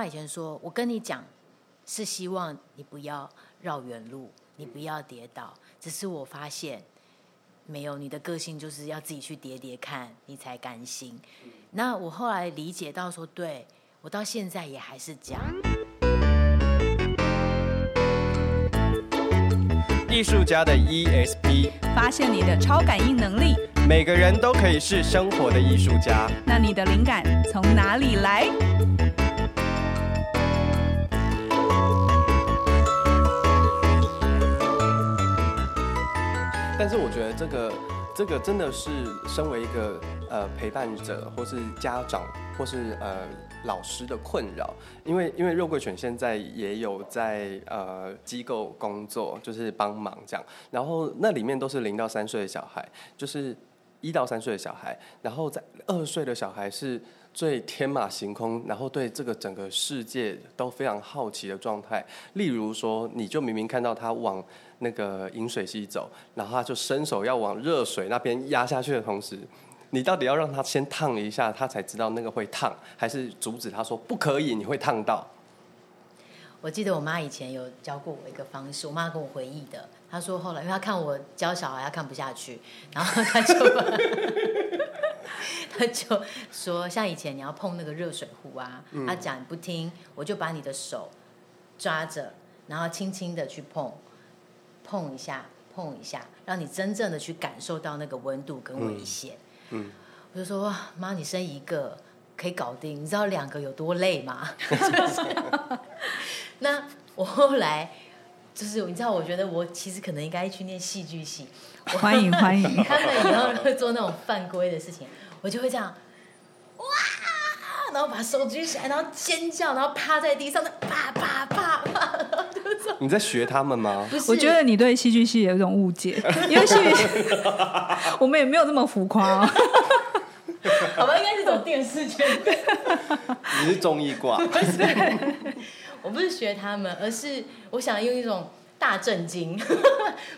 妈以前说：“我跟你讲，是希望你不要绕远路，你不要跌倒。只是我发现，没有你的个性就是要自己去跌跌看，你才甘心。那我后来理解到说，对，我到现在也还是这样。艺术家的 ESP，发现你的超感应能力。每个人都可以是生活的艺术家。那你的灵感从哪里来？但是我觉得这个这个真的是身为一个呃陪伴者，或是家长，或是呃老师的困扰。因为因为肉桂犬现在也有在呃机构工作，就是帮忙这样。然后那里面都是零到三岁的小孩，就是一到三岁的小孩。然后在二岁的小孩是最天马行空，然后对这个整个世界都非常好奇的状态。例如说，你就明明看到他往。那个饮水机走，然后他就伸手要往热水那边压下去的同时，你到底要让他先烫一下，他才知道那个会烫，还是阻止他说不可以，你会烫到？我记得我妈以前有教过我一个方式，我妈跟我回忆的，她说后来因为她看我教小孩，她看不下去，然后她就她就说，像以前你要碰那个热水壶啊，她讲你不听，我就把你的手抓着，然后轻轻的去碰。碰一下，碰一下，让你真正的去感受到那个温度跟危险。嗯，嗯，我就说哇，妈，你生一个可以搞定，你知道两个有多累吗？那我后来就是你知道，我觉得我其实可能应该去念戏剧系。欢迎 欢迎，他们以后会做那种犯规的事情，我就会这样哇，然后把手举起来，然后尖叫，然后趴在地上，啪啪啪啪。你在学他们吗？不是，我觉得你对戏剧系有一种误解，因为戏剧系 我们也没有这么浮夸。好吧，应该是走电视圈。你是综艺挂？不是，我不是学他们，而是我想用一种大震惊，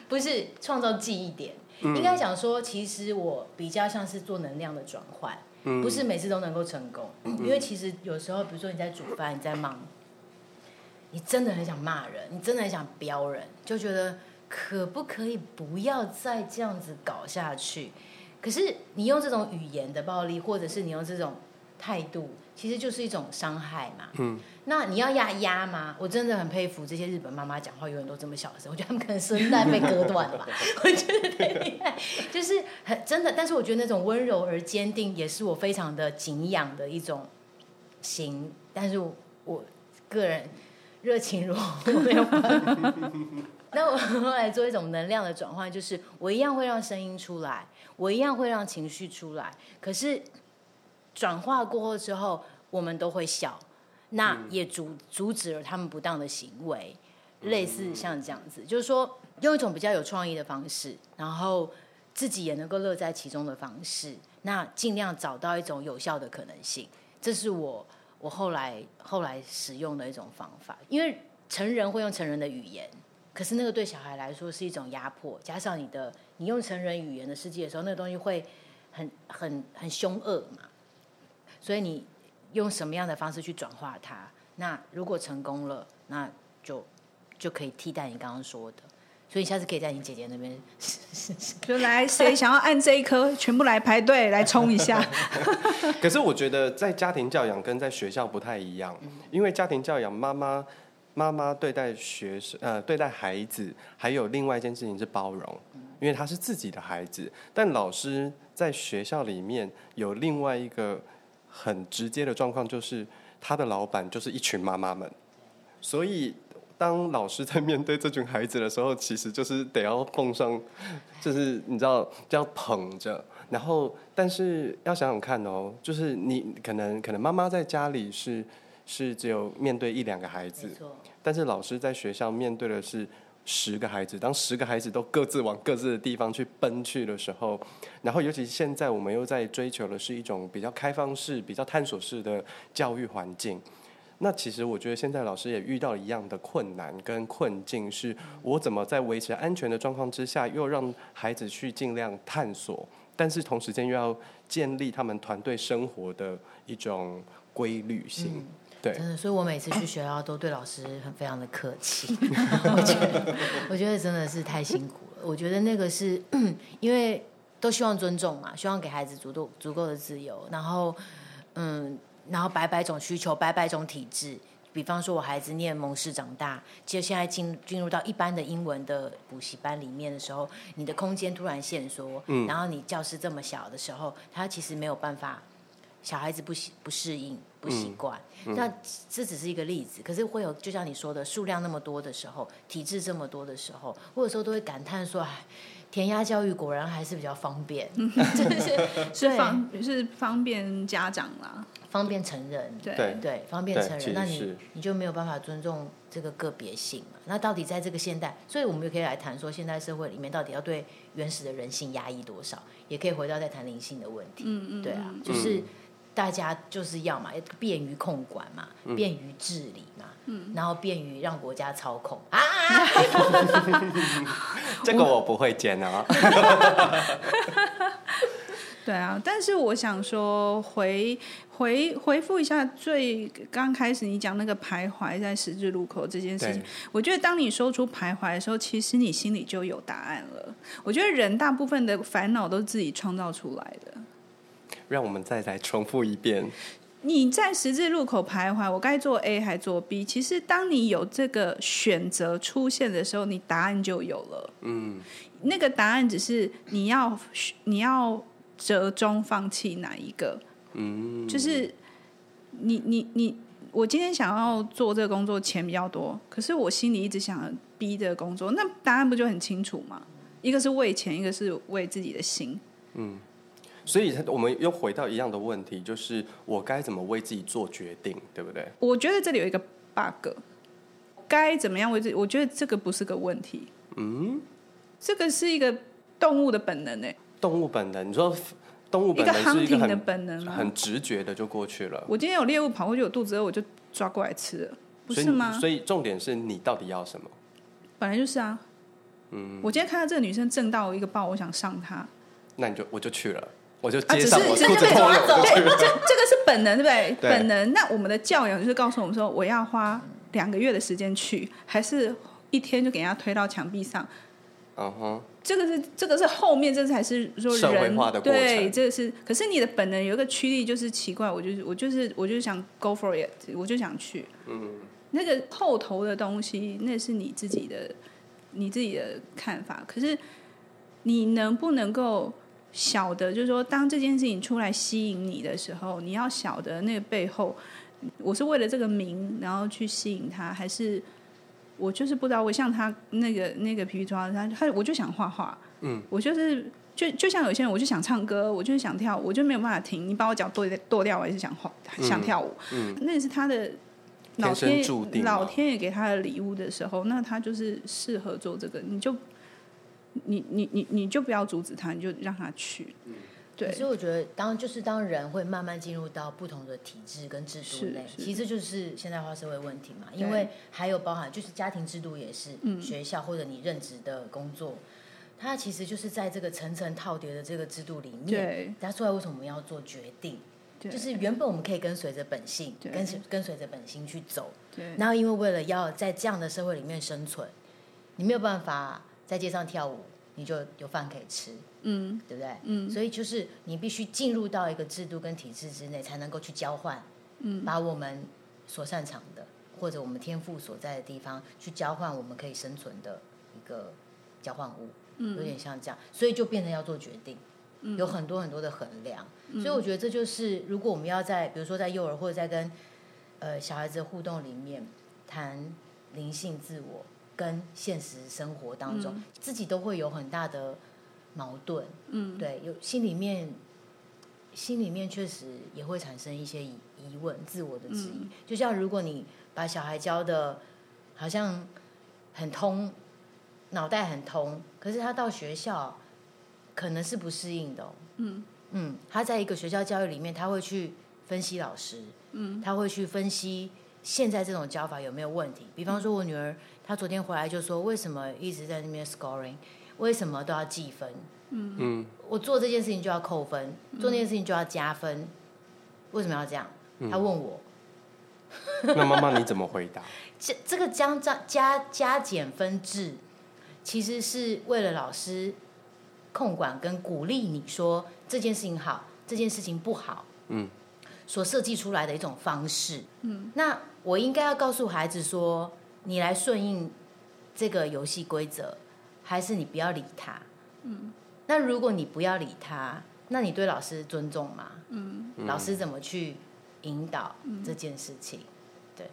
不是创造记忆点。嗯、应该讲说，其实我比较像是做能量的转换，嗯、不是每次都能够成功。嗯、因为其实有时候，比如说你在煮饭，你在忙。你真的很想骂人，你真的很想飙人，就觉得可不可以不要再这样子搞下去？可是你用这种语言的暴力，或者是你用这种态度，其实就是一种伤害嘛。嗯。那你要压压吗？我真的很佩服这些日本妈妈讲话永远都这么小声，我觉得他们可能声带被割断了吧。我觉得太厉害，就是很真的。但是我觉得那种温柔而坚定，也是我非常的敬仰的一种心。但是我，我个人。热情如火，没有那我后来做一种能量的转换，就是我一样会让声音出来，我一样会让情绪出来。可是转化过后之后，我们都会笑，那也阻阻止了他们不当的行为。类似像这样子，就是说用一种比较有创意的方式，然后自己也能够乐在其中的方式，那尽量找到一种有效的可能性。这是我。我后来后来使用的一种方法，因为成人会用成人的语言，可是那个对小孩来说是一种压迫，加上你的你用成人语言的世界的时候，那个东西会很很很凶恶嘛，所以你用什么样的方式去转化它？那如果成功了，那就就可以替代你刚刚说的。所以下次可以在你姐姐那边，就来谁想要按这一颗，全部来排队来冲一下。可是我觉得在家庭教养跟在学校不太一样，因为家庭教养妈妈妈妈对待学生呃对待孩子，还有另外一件事情是包容，因为他是自己的孩子。但老师在学校里面有另外一个很直接的状况，就是他的老板就是一群妈妈们，所以。当老师在面对这群孩子的时候，其实就是得要奉上，就是你知道，就要捧着。然后，但是要想想看哦，就是你可能可能妈妈在家里是是只有面对一两个孩子，但是老师在学校面对的是十个孩子。当十个孩子都各自往各自的地方去奔去的时候，然后尤其现在我们又在追求的是一种比较开放式、比较探索式的教育环境。那其实我觉得现在老师也遇到一样的困难跟困境，是我怎么在维持安全的状况之下，又让孩子去尽量探索，但是同时间又要建立他们团队生活的一种规律性。对，真的，所以我每次去学校都对老师很非常的客气。我觉得，我觉得真的是太辛苦了。我觉得那个是因为都希望尊重嘛，希望给孩子足够足够的自由，然后嗯，然后百百种需求，百百种体质。比方说，我孩子念蒙氏长大，就现在进进入到一般的英文的补习班里面的时候，你的空间突然限缩，嗯，然后你教室这么小的时候，他其实没有办法，小孩子不习不适应不习惯，嗯嗯、那这只是一个例子，可是会有就像你说的数量那么多的时候，体质这么多的时候，我有时候都会感叹说，哎，填鸭教育果然还是比较方便，是 是方是方便家长啦。方便成人，对对，方便成人，那你你就没有办法尊重这个个别性嘛？那到底在这个现代，所以我们就可以来谈说，现代社会里面到底要对原始的人性压抑多少？也可以回到再谈灵性的问题。嗯嗯，对啊，就是大家就是要嘛，便于控管嘛，便于治理嘛，嗯，然后便于让国家操控啊。这个我不会剪啊。对啊，但是我想说回回回复一下最刚开始你讲那个徘徊在十字路口这件事情，我觉得当你说出徘徊的时候，其实你心里就有答案了。我觉得人大部分的烦恼都是自己创造出来的。让我们再来重复一遍。你在十字路口徘徊，我该做 A 还做 B？其实当你有这个选择出现的时候，你答案就有了。嗯，那个答案只是你要你要。折中放弃哪一个？嗯，就是你你你，我今天想要做这个工作，钱比较多，可是我心里一直想逼这个工作，那答案不就很清楚吗？一个是为钱，一个是为自己的心。嗯，所以我们又回到一样的问题，就是我该怎么为自己做决定，对不对？我觉得这里有一个 bug，该怎么样为自己？我觉得这个不是个问题。嗯，这个是一个动物的本能诶。动物本能，你说动物本能是一个很的本能很直觉的就过去了。我今天有猎物跑过去，我肚子饿，我就抓过来吃了，不是吗？所以重点是你到底要什么？本来就是啊。嗯。我今天看到这个女生挣到一个包，我想上她。那你就我就去了，我就接上我肚子饿。对，这这个是本能，对不对？对本能。那我们的教养就是告诉我们说，我要花两个月的时间去，还是一天就给人家推到墙壁上？嗯哼。这个是这个是后面，这才是说人社会化的过程。对，这个是。可是你的本能有一个驱力，就是奇怪，我就是我就是我就是想 go for it，我就想去。嗯。那个后头的东西，那是你自己的，你自己的看法。可是你能不能够晓得，就是说，当这件事情出来吸引你的时候，你要晓得那个背后，我是为了这个名，然后去吸引他，还是？我就是不知道，我像他那个那个皮皮抓他他我就想画画，嗯，我就是就就像有些人，我就想唱歌，我就是想跳舞，我就没有办法停。你把我脚剁剁掉，我也是想画，想跳舞。嗯，那是他的老天老天爷给他的礼物的时候，那他就是适合做这个。你就你你你你就不要阻止他，你就让他去。嗯对，所以我觉得当就是当人会慢慢进入到不同的体制跟制度内，其实就是现代化社会问题嘛。因为还有包含就是家庭制度也是，嗯、学校或者你任职的工作，它其实就是在这个层层套叠的这个制度里面。对，他出来为什么我们要做决定？就是原本我们可以跟随着本性，对跟跟随着本心去走。对，然后因为为了要在这样的社会里面生存，你没有办法在街上跳舞，你就有饭可以吃。嗯，对不对？嗯，所以就是你必须进入到一个制度跟体制之内，才能够去交换，嗯，把我们所擅长的或者我们天赋所在的地方去交换我们可以生存的一个交换物，嗯，有点像这样，所以就变成要做决定，嗯，有很多很多的衡量，嗯，所以我觉得这就是如果我们要在比如说在幼儿或者在跟呃小孩子的互动里面谈灵性自我跟现实生活当中，嗯，自己都会有很大的。矛盾，嗯，对，有心里面，心里面确实也会产生一些疑疑问、自我的质疑。嗯、就像如果你把小孩教的，好像很通，脑袋很通，可是他到学校可能是不适应的、哦。嗯嗯，他在一个学校教育里面，他会去分析老师，嗯，他会去分析现在这种教法有没有问题。比方说，我女儿她昨天回来就说，为什么一直在那边 scoring？为什么都要计分？嗯，我做这件事情就要扣分，做那件事情就要加分，为什么要这样？他问我，那妈妈你怎么回答？这这个加加加减分制，其实是为了老师控管跟鼓励你说这件事情好，这件事情不好，嗯，所设计出来的一种方式，嗯，那我应该要告诉孩子说，你来顺应这个游戏规则，还是你不要理他，嗯，那如果你不要理他，那你对老师尊重吗？嗯，老师怎么去引导这件事情？对，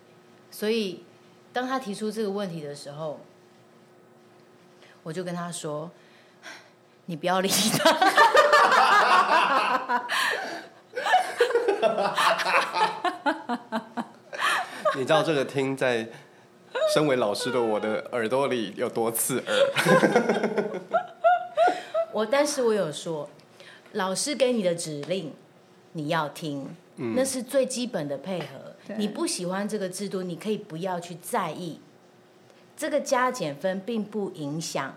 所以。当他提出这个问题的时候，我就跟他说：“你不要理他。”你知道这个听在身为老师的我的耳朵里有多刺耳？我，但是我有说，老师给你的指令你要听，那是最基本的配合。你不喜欢这个制度，你可以不要去在意。这个加减分并不影响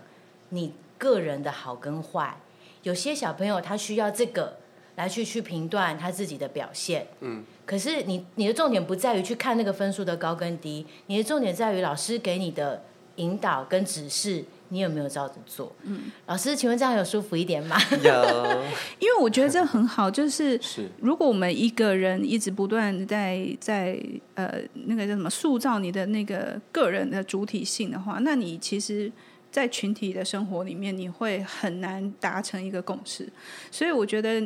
你个人的好跟坏。有些小朋友他需要这个来去去评断他自己的表现。嗯。可是你你的重点不在于去看那个分数的高跟低，你的重点在于老师给你的引导跟指示。你有没有照着做？嗯，老师，请问这样有舒服一点吗？有，因为我觉得这很好，就是 是如果我们一个人一直不断在在呃那个叫什么塑造你的那个个人的主体性的话，那你其实，在群体的生活里面，你会很难达成一个共识。所以我觉得，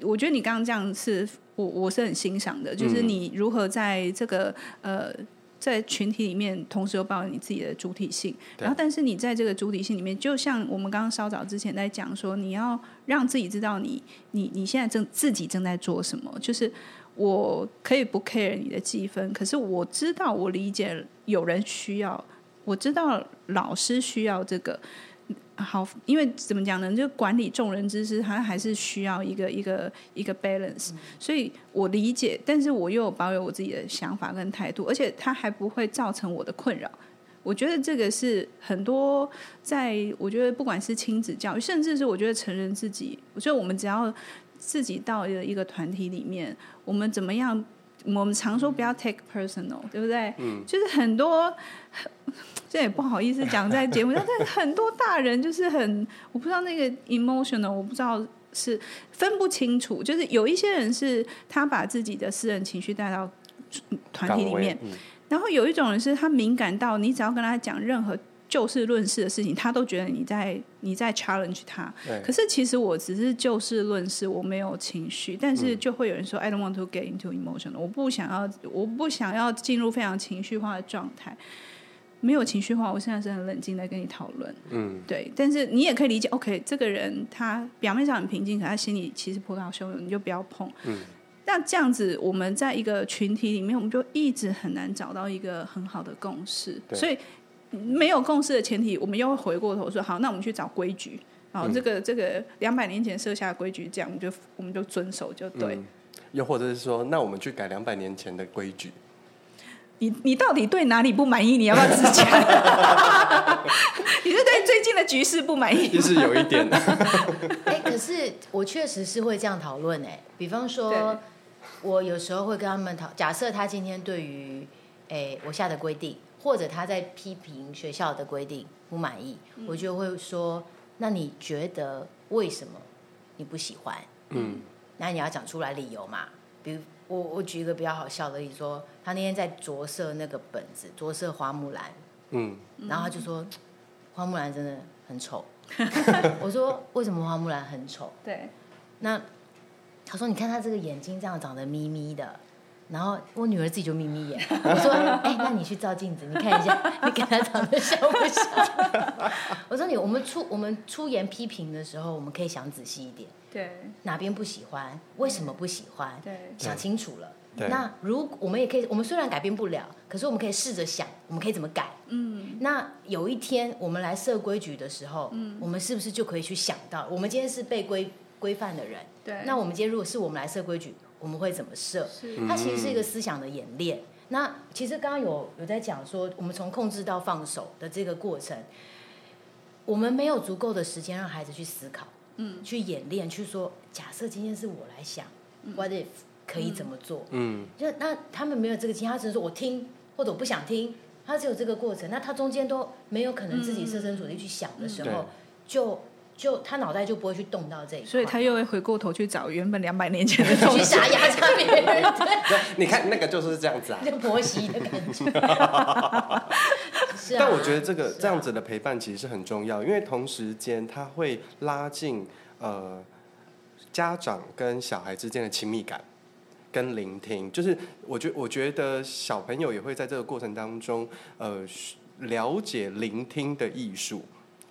我觉得你刚刚这样是我我是很欣赏的，就是你如何在这个呃。在群体里面，同时又保有你自己的主体性。然后，但是你在这个主体性里面，就像我们刚刚稍早之前在讲说，你要让自己知道你你你现在正自己正在做什么。就是我可以不 care 你的积分，可是我知道我理解有人需要，我知道老师需要这个。好，因为怎么讲呢？就管理众人之事，它还是需要一个一个一个 balance。所以我理解，但是我又有保有我自己的想法跟态度，而且他还不会造成我的困扰。我觉得这个是很多在，我觉得不管是亲子教育，甚至是我觉得成人自己，我觉得我们只要自己到一个一个团体里面，我们怎么样？我们常说不要 take personal，对不对？嗯，就是很多。这也不好意思讲在节目上，但是很多大人就是很，我不知道那个 emotional，我不知道是分不清楚。就是有一些人是他把自己的私人情绪带到团体里面，嗯、然后有一种人是他敏感到你只要跟他讲任何就事论事的事情，他都觉得你在你在 challenge 他。对可是其实我只是就事论事，我没有情绪，但是就会有人说、嗯、I don't want to get into emotional，我不想要，我不想要进入非常情绪化的状态。没有情绪化，我现在是很冷静的跟你讨论。嗯，对，但是你也可以理解，OK，这个人他表面上很平静，可他心里其实波涛汹涌，你就不要碰。嗯，那这样子，我们在一个群体里面，我们就一直很难找到一个很好的共识。对所以没有共识的前提，我们又会回过头说，好，那我们去找规矩。好，这个这个两百年前设下的规矩，这样我们就我们就遵守就对。嗯，又或者是说，那我们去改两百年前的规矩。你你到底对哪里不满意？你要不要自讲？你是对最近的局势不满意？其实有一点。哎，可是我确实是会这样讨论哎。比方说，我有时候会跟他们讨，假设他今天对于哎我下的规定，或者他在批评学校的规定不满意，嗯、我就会说：那你觉得为什么你不喜欢？嗯，那你要讲出来理由嘛？比如。我我举一个比较好笑的例子，说他那天在着色那个本子，着色花木兰，嗯，然后他就说花木兰真的很丑。我说为什么花木兰很丑？对，那他说你看他这个眼睛这样长得眯眯的，然后我女儿自己就眯眯眼。我说哎，那你去照镜子，你看一下，你跟她长得像不像？我说你我们出我们出言批评的时候，我们可以想仔细一点。对，哪边不喜欢？为什么不喜欢？对，想清楚了。那如我们也可以，我们虽然改变不了，可是我们可以试着想，我们可以怎么改？嗯，那有一天我们来设规矩的时候，嗯，我们是不是就可以去想到，我们今天是被规规范的人，对，那我们今天如果是我们来设规矩，我们会怎么设？是，它其实是一个思想的演练。那其实刚刚有有在讲说，我们从控制到放手的这个过程，我们没有足够的时间让孩子去思考。嗯，去演练，去说，假设今天是我来想，嗯，what if，可以怎么做。嗯，就那他们没有这个经验，他只是说我听或者我不想听，他只有这个过程。那他中间都没有可能自己设身处地去想的时候，嗯、就就他脑袋就不会去动到这一块，所以他又会回过头去找原本两百年前的 东西，去撒牙差别人。对，你看那个就是这样子啊，那个婆媳的感觉。是啊，但我觉得这个这样子的陪伴其实是很重要，因为同时间他会拉近呃家长跟小孩之间的亲密感跟聆听。就是我觉我觉得小朋友也会在这个过程当中呃了解聆听的艺术，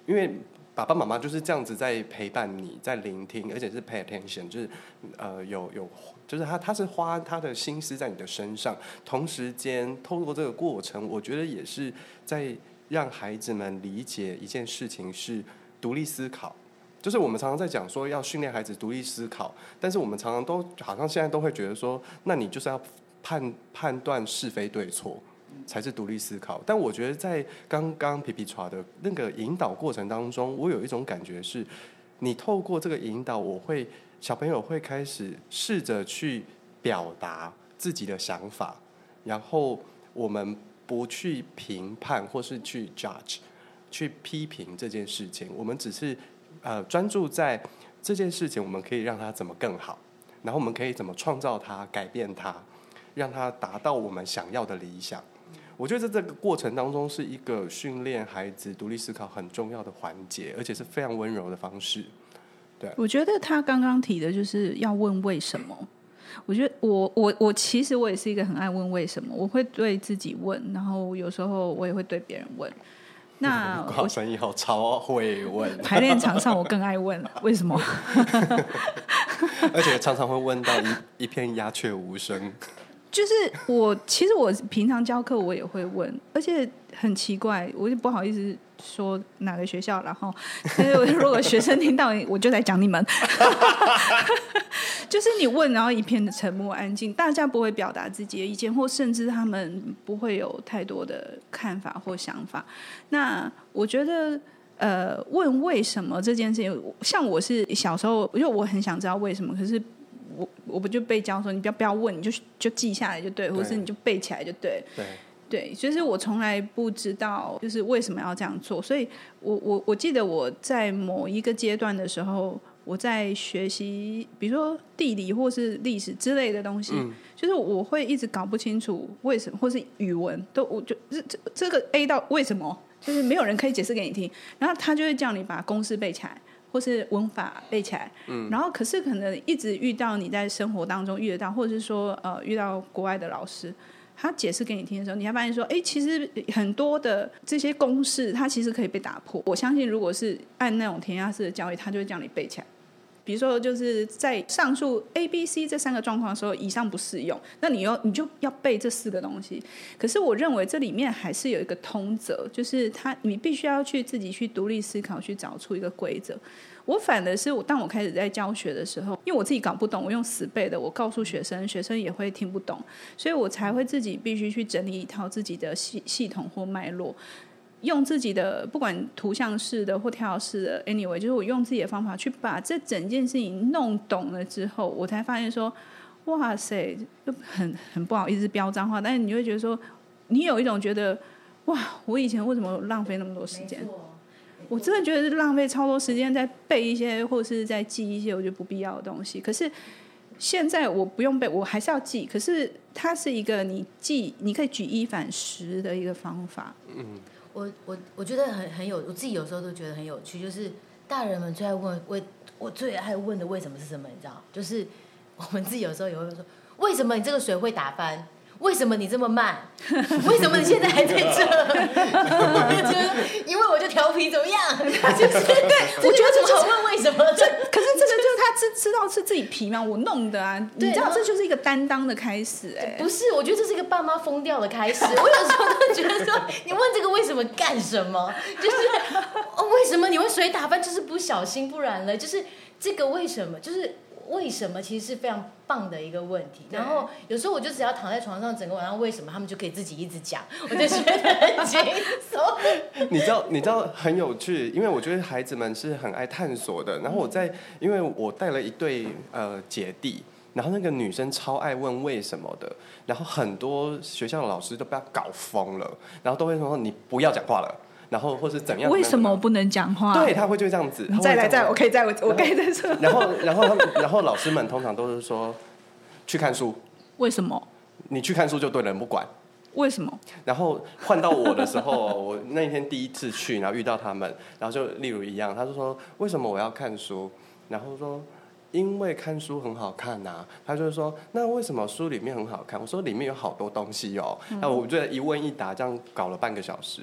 因为爸爸妈妈就是这样子在陪伴你，在聆听，而且是 pay attention，就是呃有有。就是他，他是花他的心思在你的身上，同时间透过这个过程，我觉得也是在让孩子们理解一件事情是独立思考。就是我们常常在讲说要训练孩子独立思考，但是我们常常都好像现在都会觉得说，那你就是要判判断是非对错才是独立思考。但我觉得在刚刚皮皮剉的那个引导过程当中，我有一种感觉是，你透过这个引导，我会。小朋友会开始试着去表达自己的想法，然后我们不去评判或是去 judge，去批评这件事情。我们只是呃专注在这件事情，我们可以让它怎么更好，然后我们可以怎么创造它、改变它，让它达到我们想要的理想。我觉得在这个过程当中是一个训练孩子独立思考很重要的环节，而且是非常温柔的方式。对，我觉得他刚刚提的就是要问为什么。我觉得我我我其实我也是一个很爱问为什么，我会对自己问，然后有时候我也会对别人问。那我生意好超会问，排练场上我更爱问为什么，而且常常会问到一一片鸦雀无声。就是我其实我平常教课我也会问，而且很奇怪，我就不好意思。说哪个学校，然后，但是如果学生听到，我就在讲你们，就是你问，然后一片的沉默安静，大家不会表达自己的意见，或甚至他们不会有太多的看法或想法。那我觉得，呃，问为什么这件事情，像我是小时候，因为我很想知道为什么，可是我我不就被教说，你不要不要问，你就就记下来就对，或者是你就背起来就对。对。对，就是我从来不知道，就是为什么要这样做。所以我我我记得我在某一个阶段的时候，我在学习，比如说地理或是历史之类的东西，嗯、就是我会一直搞不清楚为什么，或是语文都，我就这这这个 A 到为什么，就是没有人可以解释给你听。然后他就会叫你把公式背起来，或是文法背起来。嗯，然后可是可能一直遇到你在生活当中遇得到，或者是说呃遇到国外的老师。他解释给你听的时候，你还发现说，哎，其实很多的这些公式，它其实可以被打破。我相信，如果是按那种填鸭式的教育，他就会叫你背起来。比如说，就是在上述 A、B、C 这三个状况的时候，以上不适用，那你要你就要背这四个东西。可是我认为这里面还是有一个通则，就是他你必须要去自己去独立思考，去找出一个规则。我反而是我，当我开始在教学的时候，因为我自己搞不懂，我用死背的，我告诉学生，学生也会听不懂，所以我才会自己必须去整理一套自己的系系统或脉络，用自己的不管图像式的或跳式的，anyway，就是我用自己的方法去把这整件事情弄懂了之后，我才发现说，哇塞，就很很不好意思飙脏话，但是你会觉得说，你有一种觉得，哇，我以前为什么浪费那么多时间？我真的觉得是浪费超多时间在背一些，或是在记一些我觉得不必要的东西。可是现在我不用背，我还是要记。可是它是一个你记，你可以举一反十的一个方法。嗯，我我我觉得很很有，我自己有时候都觉得很有趣。就是大人们最爱问，为我最爱问的为什么是什么？你知道？就是我们自己有时候也会说，为什么你这个水会打翻？为什么你这么慢？为什么你现在还在这？因为我就调皮，怎么样？就是对，我觉得怎么问为什么？这可是这个知知道是自己皮吗？我弄的啊，你知道这就是一个担当的开始哎。不是，我觉得这是一个爸妈疯掉的开始。我有时候都觉得说，你问这个为什么干什么？就是哦，为什么你会水打扮？就是不小心，不然了。就是这个为什么？就是。为什么其实是非常棒的一个问题，然后有时候我就只要躺在床上，整个晚上为什么他们就可以自己一直讲，我就觉得很轻松。你知道，你知道很有趣，因为我觉得孩子们是很爱探索的。然后我在，因为我带了一对呃姐弟，然后那个女生超爱问为什么的，然后很多学校的老师都被她搞疯了，然后都会说你不要讲话了，然后或是怎样？为什么我不能讲话？对，他会就这样子。再来，再来，我可以再我我可以再说。然后，然后，然后，然后老师们通常都是说去看书。为什么？你去看书就对了，不管。为什么？然后换到我的时候，我那一天第一次去，然后遇到他们，然后就例如一样，他就说为什么我要看书？然后说因为看书很好看呐、啊。他就说那为什么书里面很好看？我说里面有好多东西哦。那、嗯、我就一问一答，这样搞了半个小时，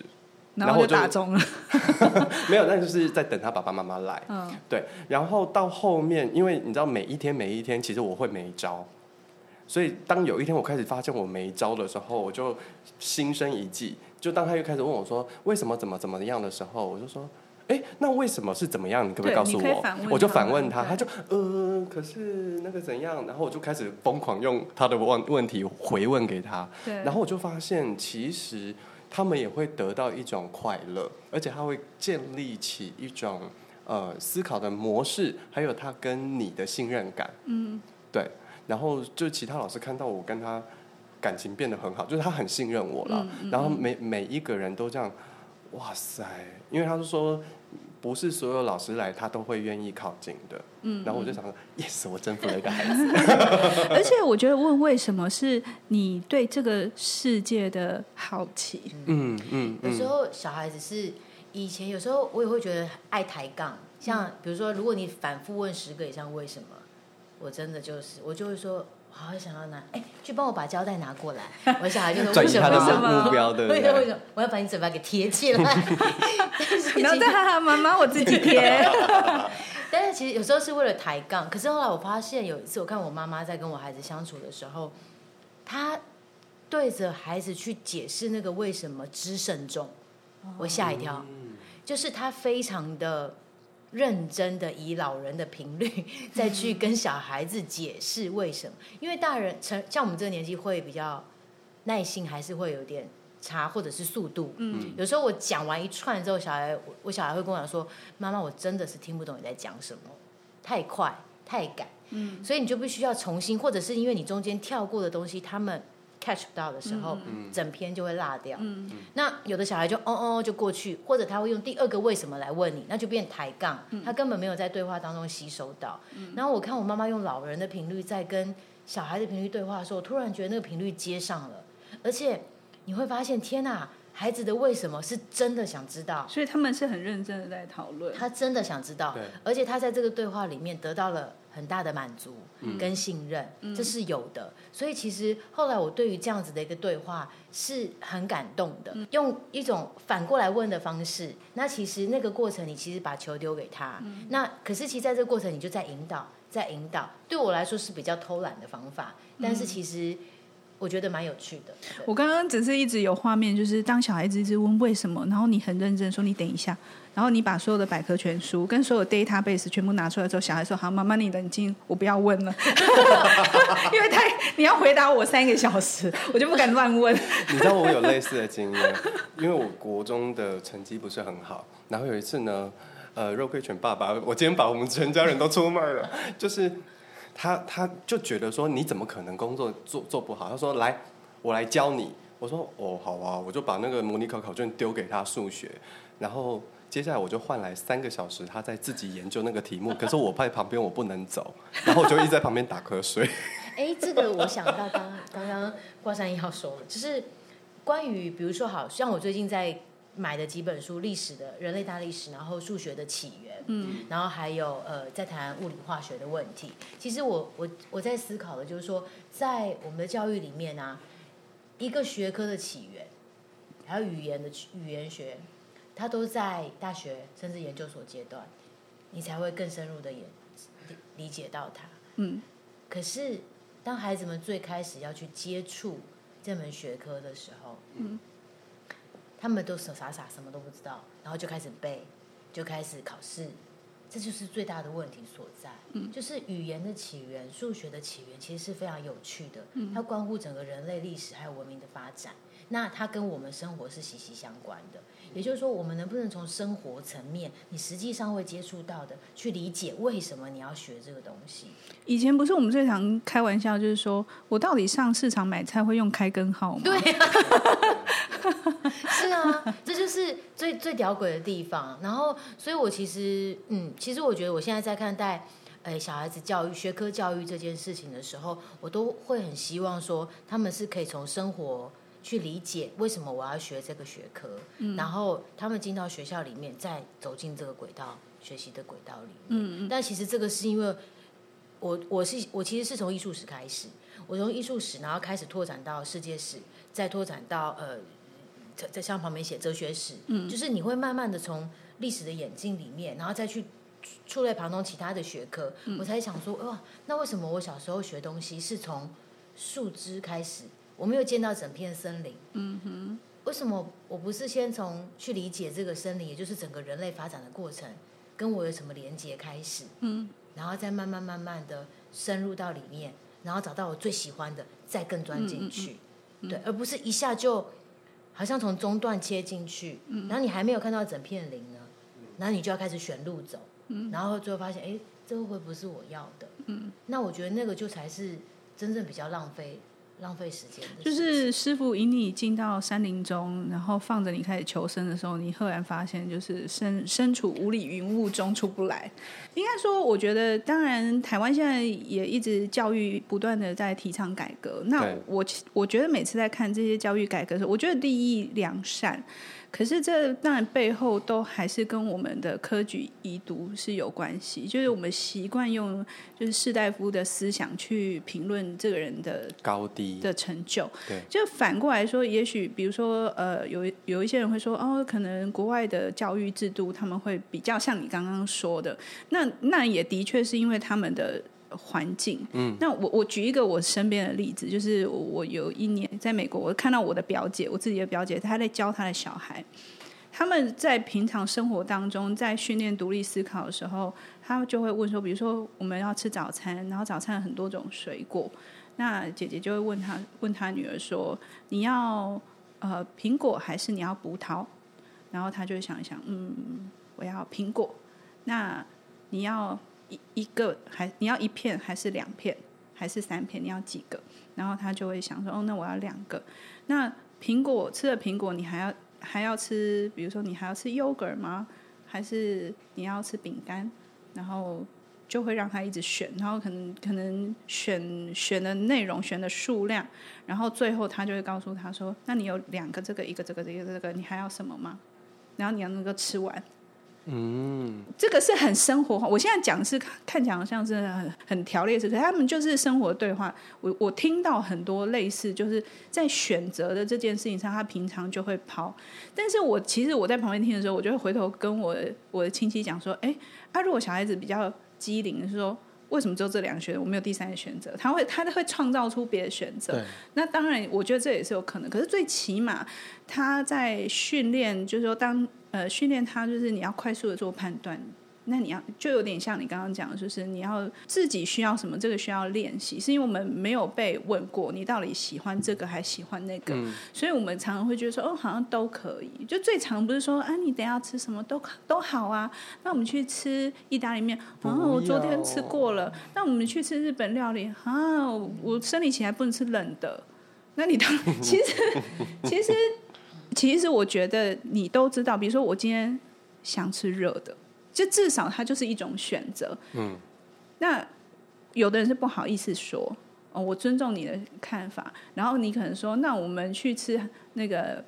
然后我就打中了。没有，那就是在等他爸爸妈妈来。嗯，对。然后到后面，因为你知道每一天每一天，其实我会没招。所以，当有一天我开始发现我没招的时候，我就心生一计。就当他又开始问我说：“为什么怎么怎么样的时候？”我就说：“哎，那为什么是怎么样？你可不可以告诉我？”我就反问他，他就呃，可是那个怎样？然后我就开始疯狂用他的问问题回问给他。然后我就发现，其实他们也会得到一种快乐，而且他会建立起一种呃思考的模式，还有他跟你的信任感。嗯，对。然后就其他老师看到我跟他感情变得很好，就是他很信任我了。嗯嗯、然后每每一个人都这样，哇塞！因为他是说，不是所有老师来他都会愿意靠近的。嗯。然后我就想说、嗯、，yes，我征服了一个孩子。而且我觉得问为什么是你对这个世界的好奇。嗯嗯。有时候小孩子是以前有时候我也会觉得爱抬杠，像比如说如果你反复问十个以上为什么。我真的就是，我就会说，好想要拿，哎，去帮我把胶带拿过来。我小孩就说，为什么？为什么？为什么？为什么？我要把你嘴巴给贴起来。然后再哈哈，妈妈我自己贴。但是其实有时候是为了抬杠，可是后来我发现有一次，我看我妈妈在跟我孩子相处的时候，她对着孩子去解释那个为什么知慎重，我吓一跳，就是她非常的。认真的以老人的频率 再去跟小孩子解释为什么？因为大人成像我们这个年纪会比较耐心，还是会有点差，或者是速度。嗯，有时候我讲完一串之后，小孩我小孩会跟我讲说：“妈妈，我真的是听不懂你在讲什么，太快太赶。”嗯，所以你就必须要重新，或者是因为你中间跳过的东西，他们。Catch 不到的时候，嗯、整篇就会落掉。嗯、那有的小孩就哦哦就过去，或者他会用第二个为什么来问你，那就变抬杠。嗯、他根本没有在对话当中吸收到。嗯、然后我看我妈妈用老人的频率在跟小孩的频率对话的时候，我突然觉得那个频率接上了，而且你会发现，天哪，孩子的为什么是真的想知道，所以他们是很认真的在讨论。他真的想知道，而且他在这个对话里面得到了。很大的满足跟信任，嗯、这是有的。所以其实后来我对于这样子的一个对话是很感动的，嗯、用一种反过来问的方式。那其实那个过程，你其实把球丢给他。嗯、那可是其实在这个过程，你就在引导，在引导。对我来说是比较偷懒的方法，但是其实。我觉得蛮有趣的。我刚刚只是一直有画面，就是当小孩子一直问为什么，然后你很认真说你等一下，然后你把所有的百科全书跟所有 database 全部拿出来之后，小孩说好，妈妈你冷静，我不要问了，因为太你要回答我三个小时，我就不敢乱问。你知道我有类似的经验，因为我国中的成绩不是很好，然后有一次呢，呃，肉桂犬爸爸，我今天把我们全家人都出卖了，就是。他他就觉得说，你怎么可能工作做做不好？他说，来，我来教你。我说哦，好啊，我就把那个模拟考考卷丢给他数学，然后接下来我就换来三个小时，他在自己研究那个题目。可是我在旁边我不能走，然后我就一直在旁边打瞌睡。哎，这个我想到刚刚刚挂山一号说了，就是关于比如说，好像我最近在。买的几本书，历史的人类大历史，然后数学的起源，嗯，然后还有呃，在谈物理化学的问题。其实我我我在思考的，就是说，在我们的教育里面啊，一个学科的起源，还有语言的语言学，它都在大学甚至研究所阶段，你才会更深入的理理解到它。嗯，可是当孩子们最开始要去接触这门学科的时候，嗯。他们都傻傻傻，什么都不知道，然后就开始背，就开始考试，这就是最大的问题所在。嗯，就是语言的起源、数学的起源，其实是非常有趣的。嗯，它关乎整个人类历史还有文明的发展。那它跟我们生活是息息相关的。也就是说，我们能不能从生活层面，你实际上会接触到的，去理解为什么你要学这个东西？以前不是我们最常开玩笑，就是说我到底上市场买菜会用开根号吗？对啊，是啊，这就是最最屌鬼的地方。然后，所以我其实，嗯，其实我觉得我现在在看待，哎，小孩子教育、学科教育这件事情的时候，我都会很希望说，他们是可以从生活。去理解为什么我要学这个学科，嗯、然后他们进到学校里面，再走进这个轨道学习的轨道里面。嗯，但其实这个是因为我我是我其实是从艺术史开始，我从艺术史然后开始拓展到世界史，再拓展到呃在在像旁边写哲学史，嗯，就是你会慢慢的从历史的眼镜里面，然后再去触类旁通其他的学科，嗯、我才想说哇，那为什么我小时候学东西是从树枝开始？我没有见到整片森林，嗯哼，为什么我不是先从去理解这个森林，也就是整个人类发展的过程，跟我有什么连接开始，嗯，然后再慢慢慢慢的深入到里面，然后找到我最喜欢的，再更钻进去，嗯嗯、对，而不是一下就好像从中段切进去，嗯，然后你还没有看到整片林呢，然后你就要开始选路走，嗯，然后最后发现，哎，这个会不是我要的，嗯，那我觉得那个就才是真正比较浪费。浪费时间，就是师傅引你进到山林中，然后放着你开始求生的时候，你赫然发现，就是身身处五里云雾中出不来。应该说，我觉得，当然，台湾现在也一直教育不断的在提倡改革。那我我觉得每次在看这些教育改革的时候，我觉得利益良善。可是这当然背后都还是跟我们的科举遗毒是有关系，就是我们习惯用就是士大夫的思想去评论这个人的高低的成就。对，就反过来说，也许比如说呃，有有一些人会说哦，可能国外的教育制度他们会比较像你刚刚说的，那那也的确是因为他们的。环境，嗯，那我我举一个我身边的例子，就是我有一年在美国，我看到我的表姐，我自己的表姐，她在教她的小孩，他们在平常生活当中，在训练独立思考的时候，他们就会问说，比如说我们要吃早餐，然后早餐有很多种水果，那姐姐就会问她问她女儿说，你要呃苹果还是你要葡萄？然后她就会想一想，嗯，我要苹果，那你要？一一个还你要一片还是两片还是三片？你要几个？然后他就会想说：“哦，那我要两个。”那苹果吃了苹果，你还要还要吃？比如说，你还要吃 yogurt 吗？还是你要吃饼干？然后就会让他一直选，然后可能可能选选的内容、选的数量，然后最后他就会告诉他说：“那你有两个这个，一个这个，一个这个，你还要什么吗？”然后你要能够吃完。嗯，这个是很生活化。我现在讲是看起来好像是很很条列式，可是他们就是生活对话。我我听到很多类似，就是在选择的这件事情上，他平常就会抛。但是我其实我在旁边听的时候，我就会回头跟我我的亲戚讲说：“哎，啊，如果小孩子比较机灵，是说为什么只有这两个选择，我没有第三个选择？他会他会创造出别的选择。那当然，我觉得这也是有可能。可是最起码他在训练，就是说当。呃，训练他就是你要快速的做判断，那你要就有点像你刚刚讲的，就是你要自己需要什么，这个需要练习，是因为我们没有被问过你到底喜欢这个还喜欢那个，嗯、所以我们常常会觉得说，哦，好像都可以。就最常不是说，啊，你等下吃什么都都好啊，那我们去吃意大利面，啊，我昨天吃过了，那我们去吃日本料理，啊，我生理期还不能吃冷的，那你当 其实其实。其实我觉得你都知道，比如说我今天想吃热的，就至少它就是一种选择。嗯，那有的人是不好意思说，哦，我尊重你的看法。然后你可能说，那我们去吃那个，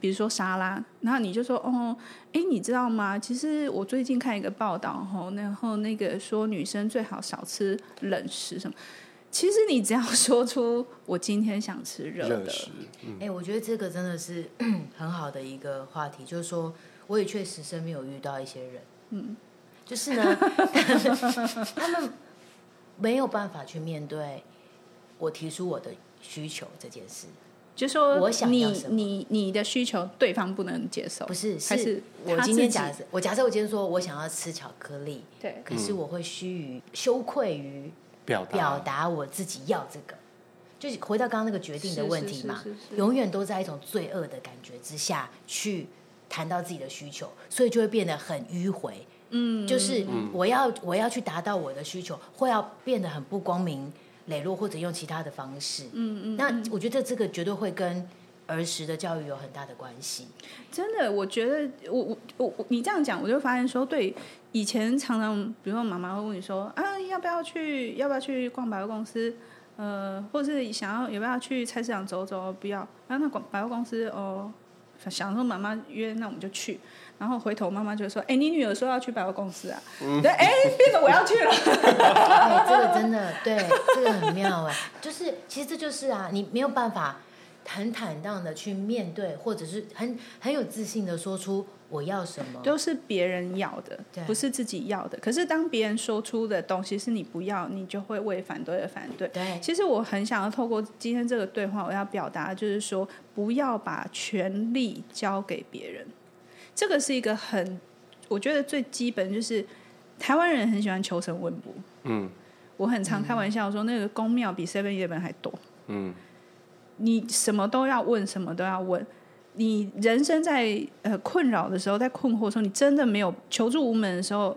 比如说沙拉，然后你就说，哦，哎，你知道吗？其实我最近看一个报道，吼然后那个说女生最好少吃冷食什么。其实你只要说出我今天想吃热的，哎、嗯欸，我觉得这个真的是 很好的一个话题。就是说，我也确实身边有遇到一些人，嗯，就是呢，他们没有办法去面对我提出我的需求这件事。就说我想你你你的需求对方不能接受，不是，是还是我今天假设我假设我今天说我想要吃巧克力，对，可是我会虚于羞愧于。表达。表达我自己要这个，就是回到刚刚那个决定的问题嘛，永远都在一种罪恶的感觉之下去谈到自己的需求，所以就会变得很迂回。嗯，就是我要我要去达到我的需求，会要变得很不光明磊落，或者用其他的方式。嗯嗯，那我觉得这个绝对会跟儿时的教育有很大的关系。真的，我觉得我我我你这样讲，我就发现说，对以前常常，比如说妈妈会问你说啊，要不要去要不要去逛百货公司？呃，或者是想要要不要去菜市场走走？不要啊，那逛百货公司哦，想说妈妈约，那我们就去。然后回头妈妈就说：“哎，你女儿说要去百货公司啊？嗯、对，哎，变得我要去了。哎，这个真的对，这个很妙哎，就是其实这就是啊，你没有办法很坦荡的去面对，或者是很很有自信的说出我要什么，都是别人要的，不是自己要的。可是当别人说出的东西是你不要，你就会为反对而反对。对，其实我很想要透过今天这个对话，我要表达就是说，不要把权力交给别人。”这个是一个很，我觉得最基本就是台湾人很喜欢求神问卜。嗯，我很常开玩笑说，那个宫庙比 Seven Eleven 还多。嗯，你什么都要问，什么都要问。你人生在呃困扰的时候，在困惑的时候，你真的没有求助无门的时候，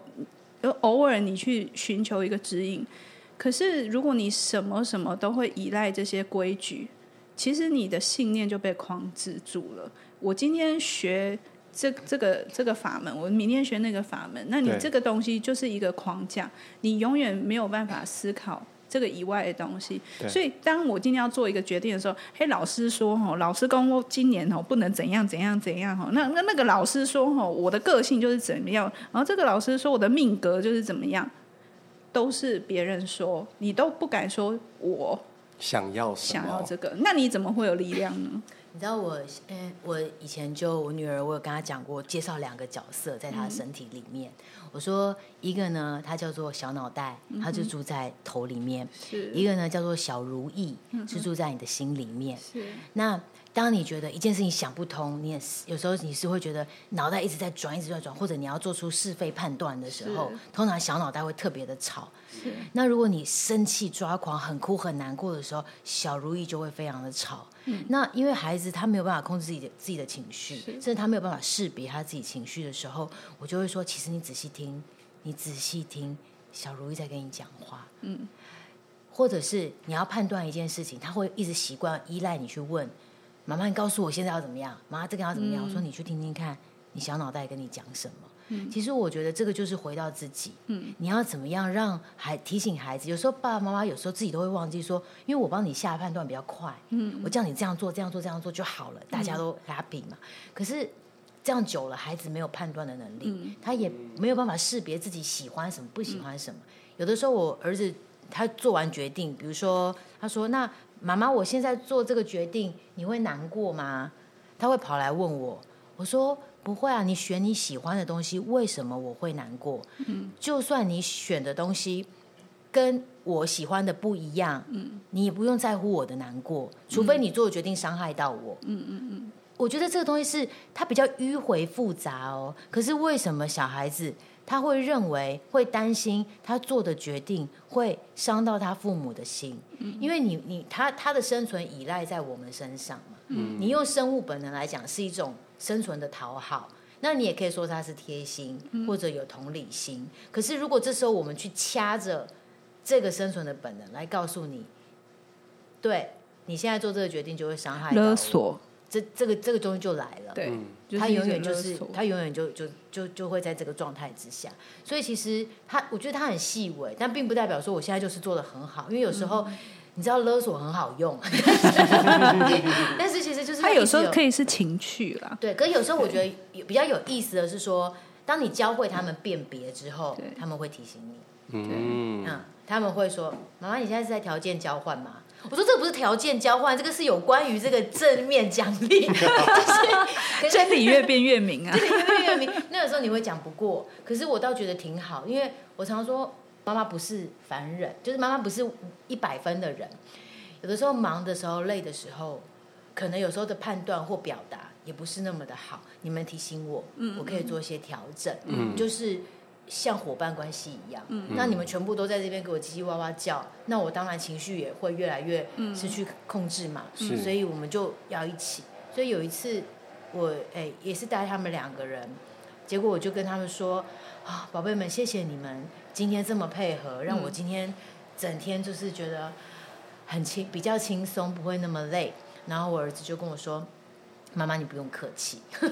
偶尔你去寻求一个指引。可是如果你什么什么都会依赖这些规矩，其实你的信念就被框制住了。我今天学。这这个这个法门，我明天学那个法门，那你这个东西就是一个框架，你永远没有办法思考这个以外的东西。所以，当我今天要做一个决定的时候，嘿，老师说吼，老师跟我今年吼不能怎样怎样怎样吼，那那那个老师说吼，我的个性就是怎么样，然后这个老师说我的命格就是怎么样，都是别人说，你都不敢说我想要什么，想要这个，那你怎么会有力量呢？你知道我，嗯，我以前就我女儿，我有跟她讲过，介绍两个角色在她的身体里面。嗯、我说一个呢，它叫做小脑袋，它就住在头里面；是一个呢叫做小如意，是住在你的心里面。是那。当你觉得一件事情想不通，你也是有时候你是会觉得脑袋一直在转，一直在转，或者你要做出是非判断的时候，通常小脑袋会特别的吵。是。那如果你生气、抓狂、很哭、很难过的时候，小如意就会非常的吵。嗯。那因为孩子他没有办法控制自己的自己的情绪，甚至他没有办法识别他自己情绪的时候，我就会说，其实你仔细听，你仔细听，小如意在跟你讲话。嗯。或者是你要判断一件事情，他会一直习惯依赖你去问。妈妈，你告诉我现在要怎么样？妈妈，这个要怎么样？嗯、我说你去听听看，你小脑袋跟你讲什么？嗯、其实我觉得这个就是回到自己。嗯、你要怎么样让孩提醒孩子？有时候爸爸妈妈有时候自己都会忘记说，因为我帮你下判断比较快。嗯、我叫你这样做，这样做，这样做就好了，大家都 happy 嘛。嗯、可是这样久了，孩子没有判断的能力，嗯、他也没有办法识别自己喜欢什么，不喜欢什么。嗯、有的时候我儿子他做完决定，比如说他说那。妈妈，我现在做这个决定，你会难过吗？他会跑来问我，我说不会啊，你选你喜欢的东西，为什么我会难过？嗯，就算你选的东西跟我喜欢的不一样，嗯，你也不用在乎我的难过，除非你做的决定伤害到我。嗯嗯嗯，我觉得这个东西是它比较迂回复杂哦。可是为什么小孩子？他会认为，会担心他做的决定会伤到他父母的心，嗯、因为你你他他的生存依赖在我们身上嘛。嗯、你用生物本能来讲是一种生存的讨好，那你也可以说他是贴心或者有同理心。嗯、可是如果这时候我们去掐着这个生存的本能来告诉你，对你现在做这个决定就会伤害勒索。这这个这个东西就来了，对，他永远就是他永远就就就就会在这个状态之下，所以其实他我觉得他很细微，但并不代表说我现在就是做的很好，因为有时候、嗯、你知道勒索很好用，但是其实就是他有时候可以是情趣啦，对，可是有时候我觉得比较有意思的是说，当你教会他们辨别之后，他们会提醒你，嗯。嗯，他们会说，妈妈你现在是在条件交换吗？我说这不是条件交换，这个是有关于这个正面奖励，就是真理越变越明啊，真理越变越明。那个时候你会讲不过，可是我倒觉得挺好，因为我常说妈妈不是凡人，就是妈妈不是一百分的人。有的时候忙的时候、累的时候，可能有时候的判断或表达也不是那么的好。你们提醒我，我可以做一些调整，嗯，就是像伙伴关系一样。嗯，那你们全部都在这边给我叽叽哇哇叫，那我当然情绪也会越来越失去控制嘛。嗯，所以我们就要一起。所以有一次我哎也是带他们两个人，结果我就跟他们说啊，宝贝们，谢谢你们今天这么配合，让我今天整天就是觉得很轻，比较轻松，不会那么累。然后我儿子就跟我说。妈妈，你不用客气。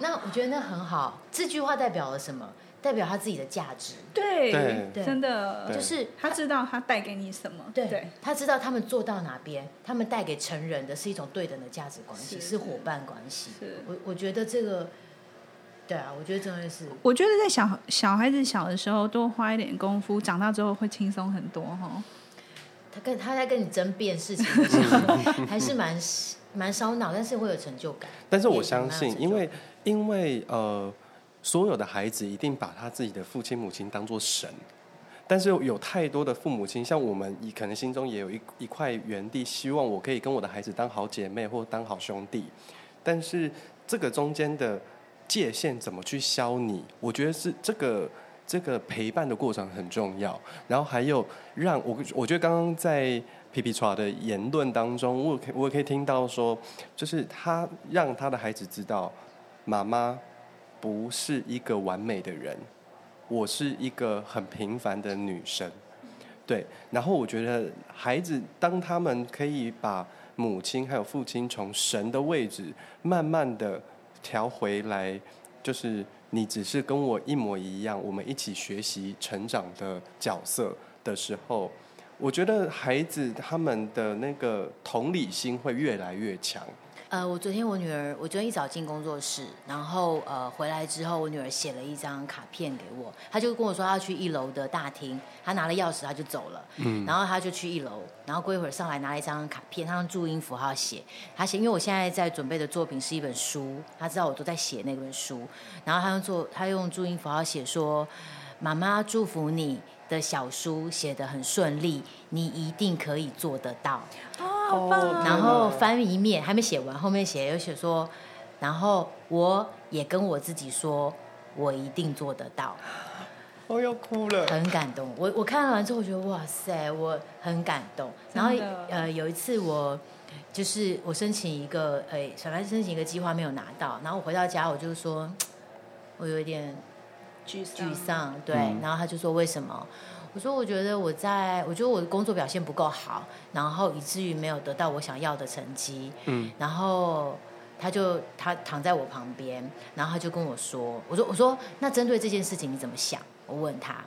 那我觉得那很好。这句话代表了什么？代表他自己的价值。对，对真的就是他知道他带给你什么。对，对他知道他们做到哪边，他们带给成人的是一种对等的价值关系，是，是伙伴关系。我我觉得这个，对啊，我觉得真的是。我觉得在小小孩子小的时候多花一点功夫，长大之后会轻松很多哈。他跟他在跟你争辩事情的时候，还是蛮。蛮烧脑，但是会有成就感。但是我相信，因为因为呃，所有的孩子一定把他自己的父亲母亲当做神，但是有太多的父母亲，像我们，可能心中也有一一块原地，希望我可以跟我的孩子当好姐妹或当好兄弟。但是这个中间的界限怎么去消你？我觉得是这个这个陪伴的过程很重要。然后还有让我，我觉得刚刚在。皮皮剉的言论当中，我可我也可以听到说，就是他让他的孩子知道，妈妈不是一个完美的人，我是一个很平凡的女生，对。然后我觉得孩子当他们可以把母亲还有父亲从神的位置慢慢的调回来，就是你只是跟我一模一样，我们一起学习成长的角色的时候。我觉得孩子他们的那个同理心会越来越强。呃，我昨天我女儿，我昨天一早进工作室，然后呃回来之后，我女儿写了一张卡片给我，她就跟我说她要去一楼的大厅，她拿了钥匙，她就走了。嗯。然后她就去一楼，然后过一会儿上来拿了一张卡片，她用注音符号写，她写，因为我现在在准备的作品是一本书，她知道我都在写那本书，然后她用做，她用注音符号写说：“妈妈祝福你。”的小书写得很顺利，你一定可以做得到。哦，好棒啊！然后翻一面还没写完，后面写有写说，然后我也跟我自己说，我一定做得到。我要哭了，很感动。我我看完之后，我觉得哇塞，我很感动。然后呃，有一次我就是我申请一个诶，小孩申请一个计划没有拿到，然后我回到家，我就说，我有一点。沮丧，沮丧，对，嗯、然后他就说为什么？我说我觉得我在，我觉得我的工作表现不够好，然后以至于没有得到我想要的成绩。嗯，然后他就他躺在我旁边，然后他就跟我说，我说我说那针对这件事情你怎么想？我问他，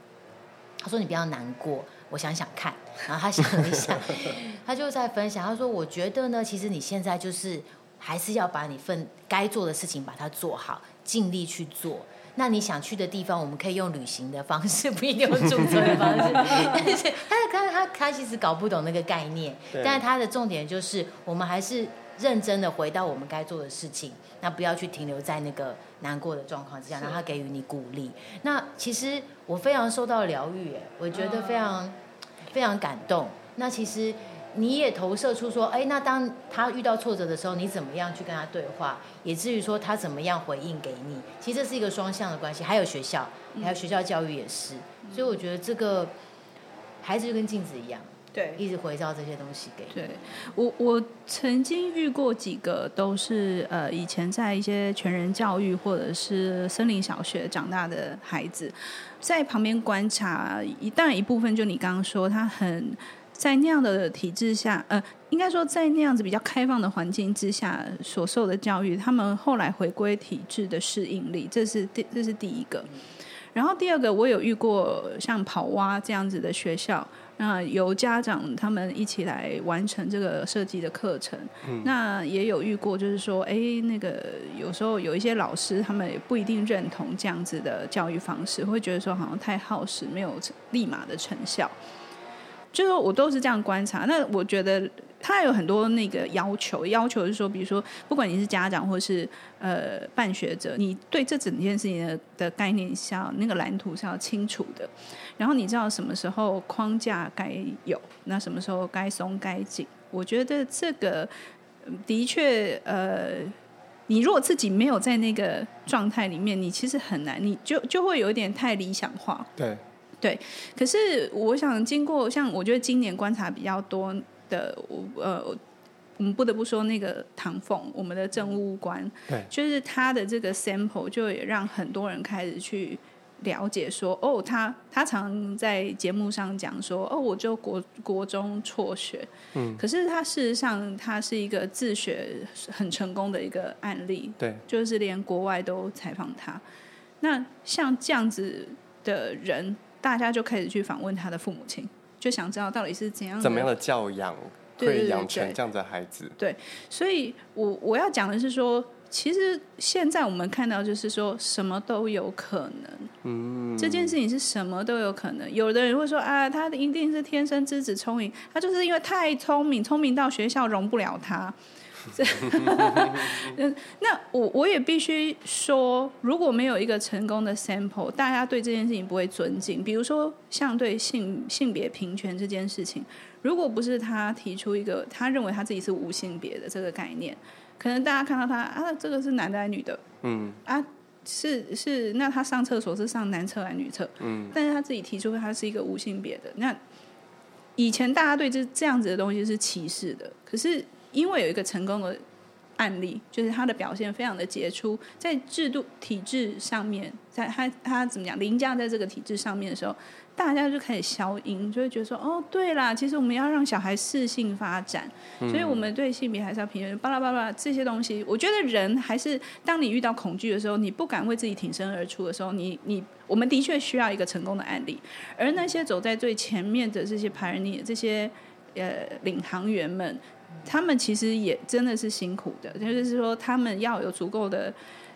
他说你不要难过，我想想看。然后他想了一下，他就在分享，他说我觉得呢，其实你现在就是还是要把你份该做的事情把它做好，尽力去做。那你想去的地方，我们可以用旅行的方式，不一定用驻村的方式。但是他他他他其实搞不懂那个概念，但是他的重点就是，我们还是认真的回到我们该做的事情，那不要去停留在那个难过的状况之下，让他给予你鼓励。那其实我非常受到疗愈，我觉得非常、嗯、非常感动。那其实。你也投射出说，哎，那当他遇到挫折的时候，你怎么样去跟他对话？以至于说他怎么样回应给你？其实这是一个双向的关系。还有学校，还有学校教育也是。嗯、所以我觉得这个孩子就跟镜子一样，对，一直回照这些东西给。对，我我曾经遇过几个都是呃以前在一些全人教育或者是森林小学长大的孩子，在旁边观察，一当然一部分就你刚刚说他很。在那样的体制下，呃，应该说在那样子比较开放的环境之下所受的教育，他们后来回归体制的适应力，这是第这是第一个。然后第二个，我有遇过像跑蛙这样子的学校，那由家长他们一起来完成这个设计的课程。嗯、那也有遇过，就是说，哎，那个有时候有一些老师他们也不一定认同这样子的教育方式，会觉得说好像太耗时，没有立马的成效。就是我都是这样观察，那我觉得他有很多那个要求，要求是说，比如说，不管你是家长或是呃办学者，你对这整件事情的的概念是要那个蓝图是要清楚的，然后你知道什么时候框架该有，那什么时候该松该紧。我觉得这个的确呃你如果自己没有在那个状态里面，你其实很难，你就就会有一点太理想化。对对，可是我想经过像我觉得今年观察比较多的，我呃，我们不得不说那个唐凤，我们的政务官，对，就是他的这个 sample 就也让很多人开始去。了解说哦，他他常在节目上讲说哦，我就国国中辍学，嗯，可是他事实上他是一个自学很成功的一个案例，对，就是连国外都采访他。那像这样子的人，大家就开始去访问他的父母亲，就想知道到底是怎样怎么样的教养会养成这样子的孩子。对，对，对，对，所以我我要讲的是说。其实现在我们看到就是说什么都有可能，嗯，这件事情是什么都有可能。有的人会说啊，他一定是天生资子聪明，他就是因为太聪明，聪明到学校容不了他。那我我也必须说，如果没有一个成功的 sample，大家对这件事情不会尊敬。比如说，像对性性别平权这件事情，如果不是他提出一个他认为他自己是无性别的这个概念。可能大家看到他啊，这个是男的还是女的？嗯，啊，是是，那他上厕所是上男厕还是女厕？嗯，但是他自己提出他是一个无性别的。那以前大家对这这样子的东西是歧视的，可是因为有一个成功的案例，就是他的表现非常的杰出，在制度体制上面，在他他怎么讲凌驾在这个体制上面的时候。大家就开始消音，就会觉得说，哦，对啦，其实我们要让小孩适性发展，嗯、所以我们对性别还是要平等，巴拉巴拉这些东西。我觉得人还是，当你遇到恐惧的时候，你不敢为自己挺身而出的时候，你你，我们的确需要一个成功的案例。而那些走在最前面的这些 pioneer 这些呃领航员们，他们其实也真的是辛苦的，就是说他们要有足够的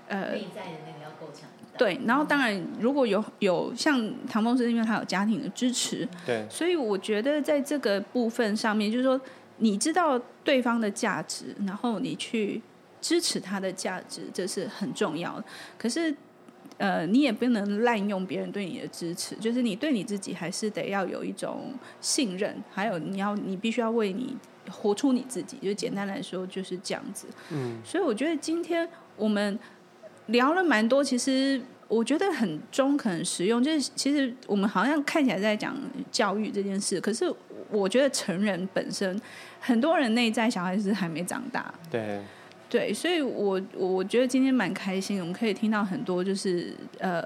呃。内在的那个要够强。对，然后当然，如果有有像唐凤是因为他有家庭的支持，对，所以我觉得在这个部分上面，就是说你知道对方的价值，然后你去支持他的价值，这是很重要的。可是，呃，你也不能滥用别人对你的支持，就是你对你自己还是得要有一种信任，还有你要你必须要为你活出你自己。就简单来说就是这样子。嗯，所以我觉得今天我们。聊了蛮多，其实我觉得很中肯、很实用。就是其实我们好像看起来在讲教育这件事，可是我觉得成人本身，很多人内在小孩子还没长大。对对，所以我我觉得今天蛮开心，我们可以听到很多就是呃。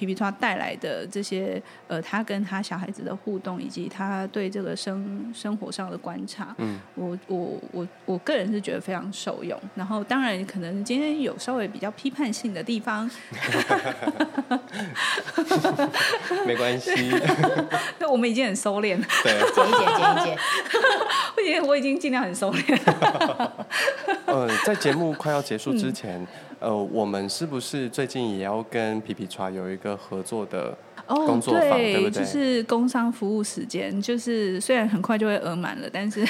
皮皮剉带来的这些，呃，他跟他小孩子的互动，以及他对这个生生活上的观察，嗯，我我我我个人是觉得非常受用。然后，当然可能今天有稍微比较批判性的地方，没关系，那我们已经很收敛了，对，剪一剪，剪一剪，我已经我已经尽量很收敛了。呃，在节目快要结束之前。嗯呃，我们是不是最近也要跟皮皮茶有一个合作的工作坊，oh, 对，对不对？就是工商服务时间，就是虽然很快就会额满了，但是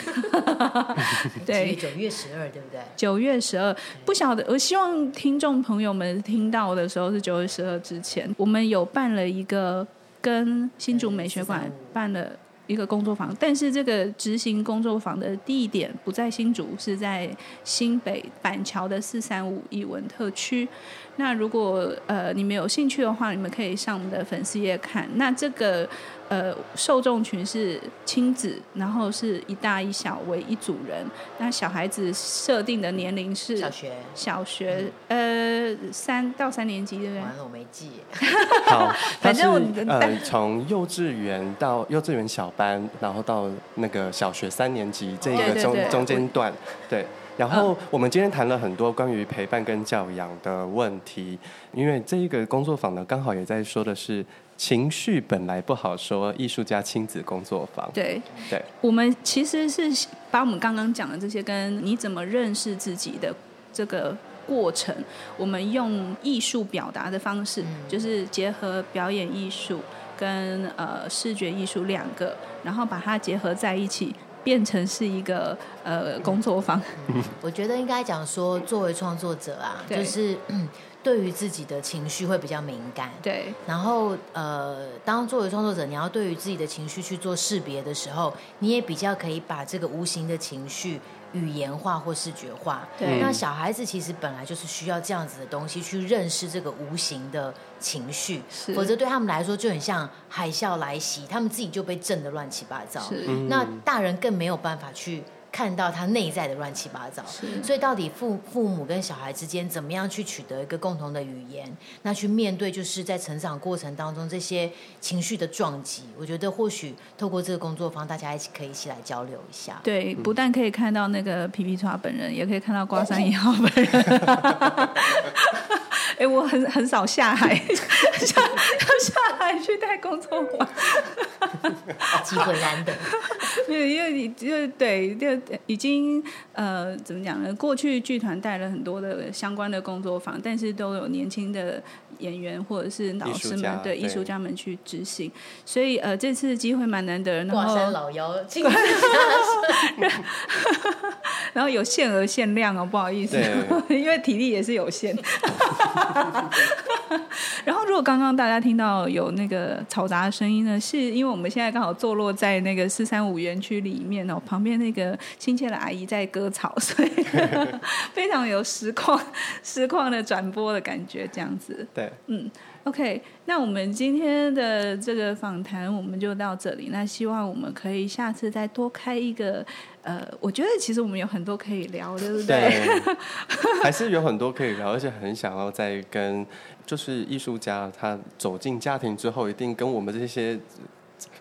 对，九月十二，对不对？九月十二，不晓得。我希望听众朋友们听到的时候是九月十二之前，我们有办了一个跟新竹美学馆办了。一个工作坊，但是这个执行工作坊的地点不在新竹，是在新北板桥的四三五艺文特区。那如果呃你们有兴趣的话，你们可以上我们的粉丝页看。那这个。呃，受众群是亲子，然后是一大一小为一组人。那小孩子设定的年龄是小学，小学呃三到三年级，对不对？完了，我没记。好，反正我呃从幼稚园到幼稚园小班，然后到那个小学三年级这个中中间段，对。然后我们今天谈了很多关于陪伴跟教养的问题，因为这一个工作坊呢，刚好也在说的是。情绪本来不好说，艺术家亲子工作坊。对。对，我们其实是把我们刚刚讲的这些，跟你怎么认识自己的这个过程，我们用艺术表达的方式，嗯、就是结合表演艺术跟呃视觉艺术两个，然后把它结合在一起，变成是一个呃工作坊。我觉得应该讲说，作为创作者啊，就是。嗯 对于自己的情绪会比较敏感，对。然后，呃，当作为创作者，你要对于自己的情绪去做识别的时候，你也比较可以把这个无形的情绪语言化或视觉化。对，那小孩子其实本来就是需要这样子的东西去认识这个无形的情绪，否则对他们来说就很像海啸来袭，他们自己就被震得乱七八糟。那大人更没有办法去。看到他内在的乱七八糟，所以到底父父母跟小孩之间怎么样去取得一个共同的语言？那去面对就是在成长过程当中这些情绪的撞击，我觉得或许透过这个工作坊，大家一起可以一起来交流一下。对，不但可以看到那个皮皮剉本人，也可以看到瓜山一号本人。哎，我很很少下海，下下海去带工作坊，机会难得。因为因为你就对就已经呃怎么讲呢？过去剧团带了很多的相关的工作坊，但是都有年轻的演员或者是老师们对艺术家们去执行，所以呃这次机会蛮难得。然后挂山老妖，然后有限额限量哦，不好意思，因为体力也是有限。然后如果刚刚大家听到有那个嘈杂的声音呢，是因为我们现在刚好坐落在那个四三五园区里面哦，旁边那个亲切的阿姨在割草，所以 非常有实况实况的转播的感觉，这样子。对，嗯，OK，那我们今天的这个访谈我们就到这里。那希望我们可以下次再多开一个，呃，我觉得其实我们有很多可以聊，对不对？对，还是有很多可以聊，而且很想要再跟，就是艺术家他走进家庭之后，一定跟我们这些。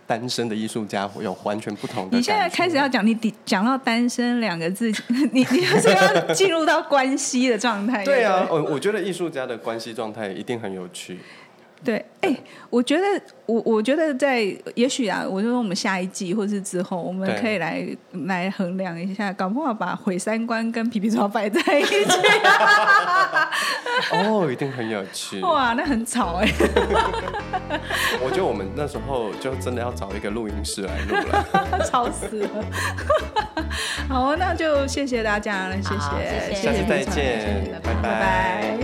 单身的艺术家会有完全不同的。你现在开始要讲，你讲到单身两个字，你你就是要进入到关系的状态。对啊，我我觉得艺术家的关系状态一定很有趣。对，哎、欸，我觉得我我觉得在也许啊，我就说我们下一季或是之后，我们可以来来衡量一下，搞不好把毁三观跟皮皮虫摆在一起。哦，一定很有趣。哇，那很吵哎。我觉得我们那时候就真的要找一个录音室来录了，吵死了。好，那就谢谢大家了，谢谢，谢谢，下次再见，拜拜。拜拜。